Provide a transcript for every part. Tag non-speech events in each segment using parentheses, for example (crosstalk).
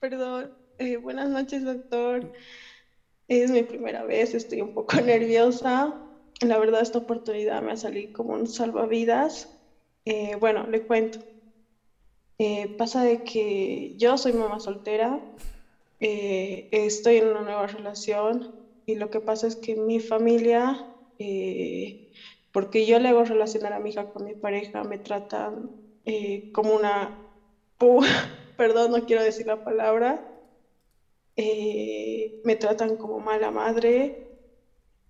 Perdón. Eh, buenas noches, doctor. Es mi primera vez, estoy un poco (laughs) nerviosa. La verdad, esta oportunidad me ha salido como un salvavidas. Eh, bueno, le cuento. Eh, pasa de que yo soy mamá soltera, eh, estoy en una nueva relación y lo que pasa es que mi familia, eh, porque yo le hago relacionar a mi hija con mi pareja, me tratan eh, como una... pu- (laughs) Perdón, no quiero decir la palabra. eh, me tratan como mala madre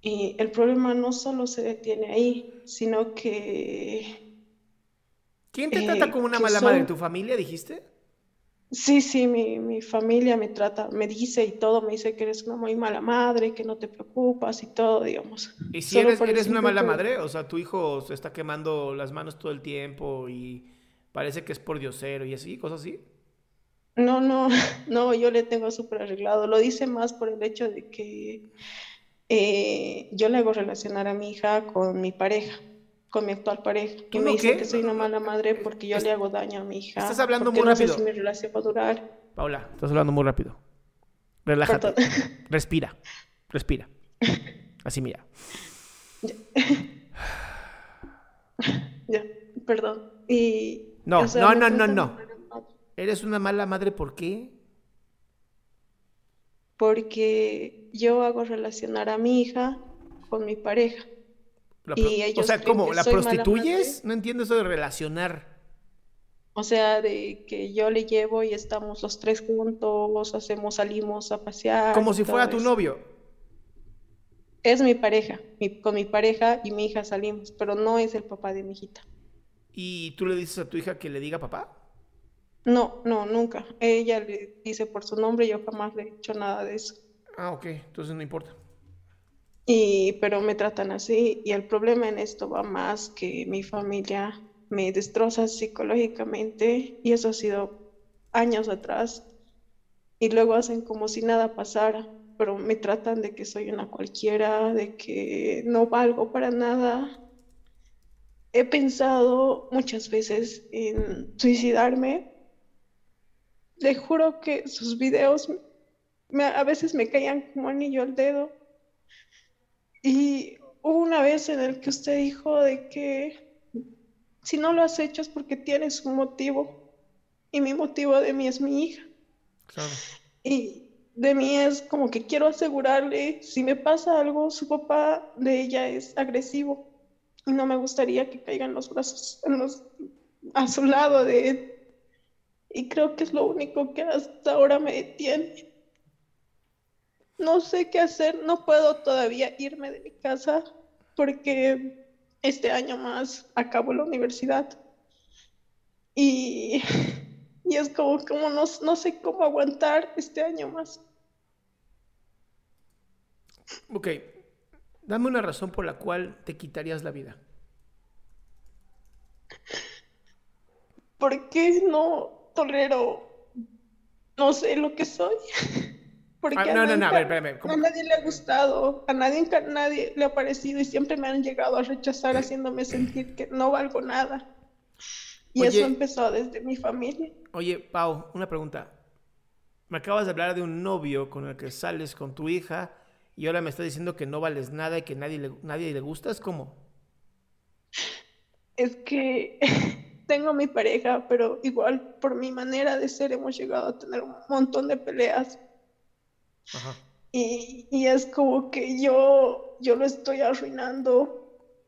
y el problema no solo se detiene ahí, sino que ¿Quién te Eh, trata como una mala son- madre? ¿Tu familia, dijiste? sí, sí, mi, mi familia me trata, me dice y todo, me dice que eres una muy mala madre, que no te preocupas y todo, digamos. ¿Y si eres, una mala madre? O sea, tu hijo se está quemando las manos todo el tiempo y parece que es por diosero y así, cosas así. No, no, (laughs) no, yo le tengo súper arreglado. Lo dice más por el hecho de que eh, yo le hago relacionar a mi hija con mi pareja, con mi actual pareja. Y ¿Tú me qué? que soy una mala madre porque yo Es- le hago daño a mi hija. estás hablando muy no sé rápido. si mi relación va a durar. Paula, estás hablando muy rápido. Relájate. Perdón. (laughs) Respira. Respira. Así mira. (laughs) Ya, perdón. Y, No, o sea, no, no, no, no. ¿Eres una mala madre por qué? Porque yo hago relacionar a mi hija con mi pareja. La Y pro- o ellos sea, ¿cómo? ¿La prostituyes? No entiendo eso de relacionar. O sea, de que yo le llevo y estamos los tres juntos, hacemos, salimos a pasear. Como si fuera tu eso. novio. Es mi pareja, mi- con mi pareja y mi hija salimos, pero no es el papá de mi hijita. ¿Y tú le dices a tu hija que le diga papá? No, no, nunca. Ella le dice por su nombre, yo jamás le he hecho nada de eso. Ah, ok. Entonces no importa. Y, pero me tratan así y el problema en esto va más que mi familia me destroza psicológicamente y eso ha sido años atrás y luego hacen como si nada pasara, pero me tratan de que soy una cualquiera, de que no valgo para nada. He pensado muchas veces en suicidarme. Le juro que sus videos me- a veces me caían como anillo al dedo. Y hubo una vez en el que usted dijo de que si no lo has hecho es porque tienes un motivo. Y mi motivo de mí es mi hija. Claro. Y de mí es como que quiero asegurarle, si me pasa algo, su papá de ella es agresivo. Y no me gustaría que caigan los brazos en los- a su lado de él. Y creo que es lo único que hasta ahora me detiene. No sé qué hacer, no puedo todavía irme de mi casa porque este año más acabo la universidad. Y, (laughs) y es como, como no, no sé cómo aguantar este año más. Ok. Dame una razón por la cual te quitarías la vida. ¿Por qué no tolero, no sé lo que soy? (laughs) Porque Ah, a no, no, no, nadie- a ver, espérame, ¿cómo? A nadie le ha gustado, a nadie, a nadie le ha parecido y siempre me han llegado a rechazar haciéndome sentir que no valgo nada. Y Oye. eso empezó desde mi familia. Oye, Pau, una pregunta. Me acabas de hablar de un novio con el que sales con tu hija y ahora me estás diciendo que no vales nada y que nadie le, nadie le gusta. ¿Es cómo? Es que (laughs) tengo mi pareja, pero igual por mi manera de ser hemos llegado a tener un montón de peleas. Ajá. Y, y es como que yo, yo lo estoy arruinando.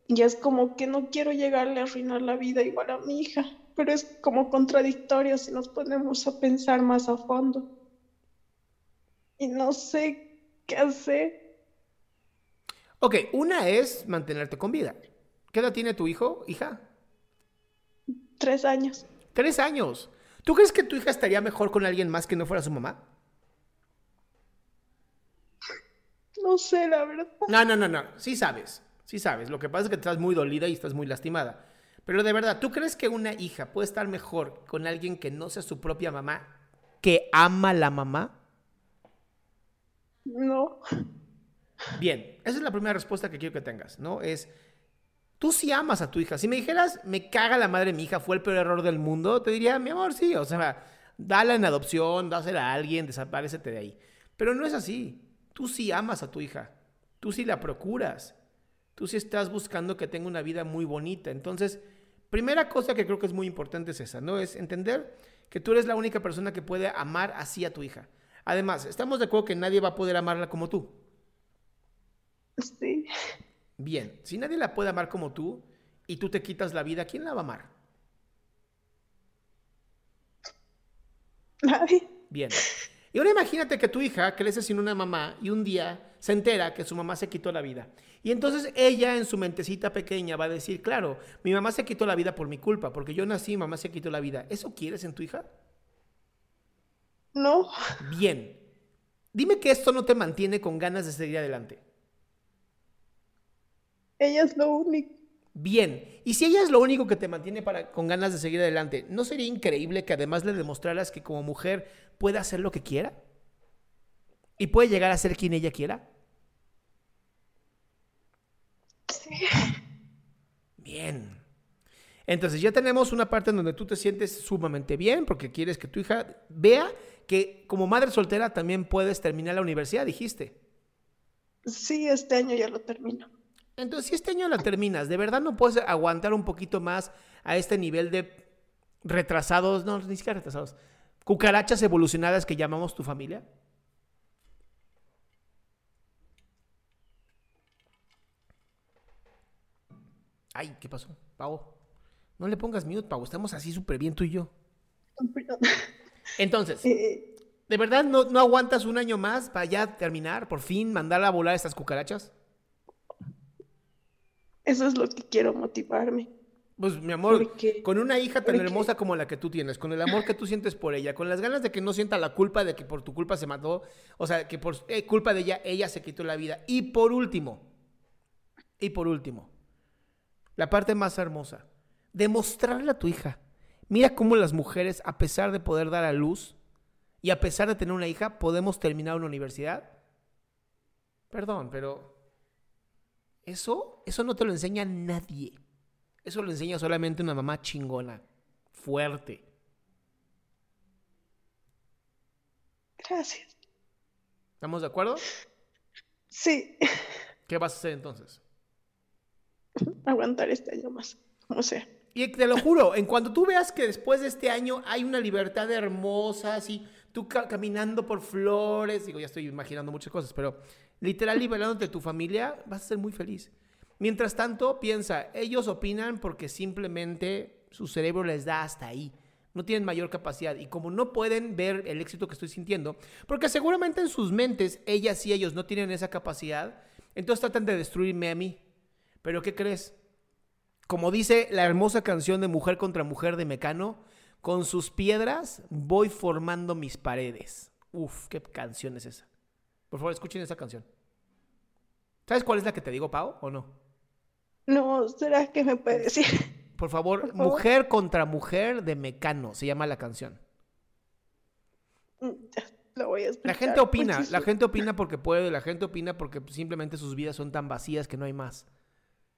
Y es como que no quiero llegarle a arruinar la vida igual a mi hija. Pero es como contradictorio si nos ponemos a pensar más a fondo. Y no sé qué hacer. Ok, una es mantenerte con vida. ¿Qué edad tiene tu hijo, hija? Tres años. Tres años. ¿Tú crees que tu hija estaría mejor con alguien más que no fuera su mamá? No sé, la verdad. No, no, no, no. Sí sabes. Sí sabes. Lo que pasa es que estás muy dolida y estás muy lastimada. Pero de verdad, ¿tú crees que una hija puede estar mejor con alguien que no sea su propia mamá, que ama a la mamá? No. Bien, esa es la primera respuesta que quiero que tengas, ¿no? Es, tú sí amas a tu hija. Si me dijeras, me caga la madre de mi hija, fue el peor error del mundo, te diría, mi amor, sí, o sea, dala en adopción, dásela a alguien, desaparecete de ahí. Pero no es así. Tú sí amas a tu hija. Tú sí la procuras. Tú sí estás buscando que tenga una vida muy bonita. Entonces, primera cosa que creo que es muy importante es esa, ¿no? Es entender que tú eres la única persona que puede amar así a tu hija. Además, estamos de acuerdo que nadie va a poder amarla como tú. Sí. Bien, si nadie la puede amar como tú y tú te quitas la vida, ¿quién la va a amar? Nadie. Bien. Y ahora imagínate que tu hija crece sin una mamá y un día se entera que su mamá se quitó la vida. Y entonces ella en su mentecita pequeña va a decir, claro, mi mamá se quitó la vida por mi culpa, porque yo nací y mamá se quitó la vida. ¿Eso quieres en tu hija? No. Bien. Dime que esto no te mantiene con ganas de seguir adelante. Ella es lo único. Bien, y si ella es lo único que te mantiene para, con ganas de seguir adelante, ¿no sería increíble que además le demostraras que como mujer puede hacer lo que quiera? ¿Y puede llegar a ser quien ella quiera? Sí. Bien. Entonces ya tenemos una parte en donde tú te sientes sumamente bien porque quieres que tu hija vea que como madre soltera también puedes terminar la universidad, dijiste. Sí, este año ya lo termino. Entonces, si este año la terminas, ¿de verdad no puedes aguantar un poquito más a este nivel de retrasados, no, ni siquiera retrasados, cucarachas evolucionadas que llamamos tu familia? Ay, ¿qué pasó? Pavo. No le pongas mute, Pavo. Estamos así súper bien tú y yo. Perdón. Entonces, (laughs) Eh, ¿de verdad no, no aguantas un año más para ya terminar? ¿Por fin mandar a volar estas cucarachas? Eso es lo que quiero motivarme. Pues mi amor, Porque- con una hija tan porque- hermosa como la que tú tienes, con el amor que tú sientes por ella, con las ganas de que no sienta la culpa de que por tu culpa se mató, o sea, que por eh, culpa de ella, ella se quitó la vida. Y por último, y por último, la parte más hermosa, demostrarle a tu hija, mira cómo las mujeres, a pesar de poder dar a luz y a pesar de tener una hija, podemos terminar una universidad. Perdón, pero eso, eso no te lo enseña nadie. Eso lo enseña solamente una mamá chingona, fuerte. Gracias. ¿Estamos de acuerdo? Sí, ¿Qué vas a hacer entonces? aguantar este año más, como sea. Y te lo juro, en cuanto tú veas que después de este año hay una libertad hermosa, así, tú ca- caminando por flores, digo, ya estoy imaginando muchas cosas, pero literal liberándote de tu familia, vas a ser muy feliz. Mientras tanto, piensa, ellos opinan porque simplemente su cerebro les da hasta ahí. No tienen mayor capacidad. Y como no pueden ver el éxito que estoy sintiendo, porque seguramente en sus mentes, ellas y ellos no tienen esa capacidad, entonces tratan de destruirme a mí. Pero ¿qué crees? Como dice la hermosa canción de Mujer contra Mujer de Mecano, con sus piedras voy formando mis paredes. Uf, qué canción es esa. Por favor, escuchen esa canción. ¿Sabes cuál es la que te digo, Pau, o no? No, ¿será que me puede decir? Por favor, Por favor. Mujer contra Mujer de Mecano, se llama la canción. Mm, ya. lo voy a escuchar. La gente opina, la gente opina porque puede, la gente opina porque simplemente sus vidas son tan vacías que no hay más.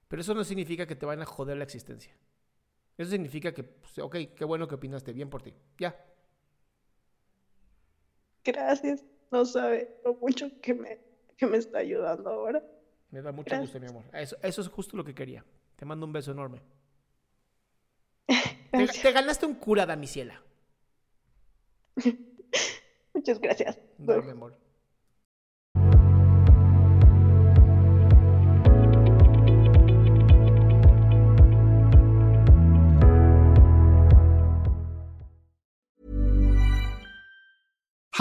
Pero eso no significa que te van a joder la existencia. Eso significa que, pues, ok, qué bueno que opinaste, bien por ti. Ya. Gracias. No sabe lo mucho que me, que me está ayudando ahora. Me da mucho Gracias. gusto, mi amor. Eso, eso es justo lo que quería. Te mando un beso enorme. (laughs) Te, ganaste un cura, Damiciela. (laughs) Muchas gracias. No, mi amor.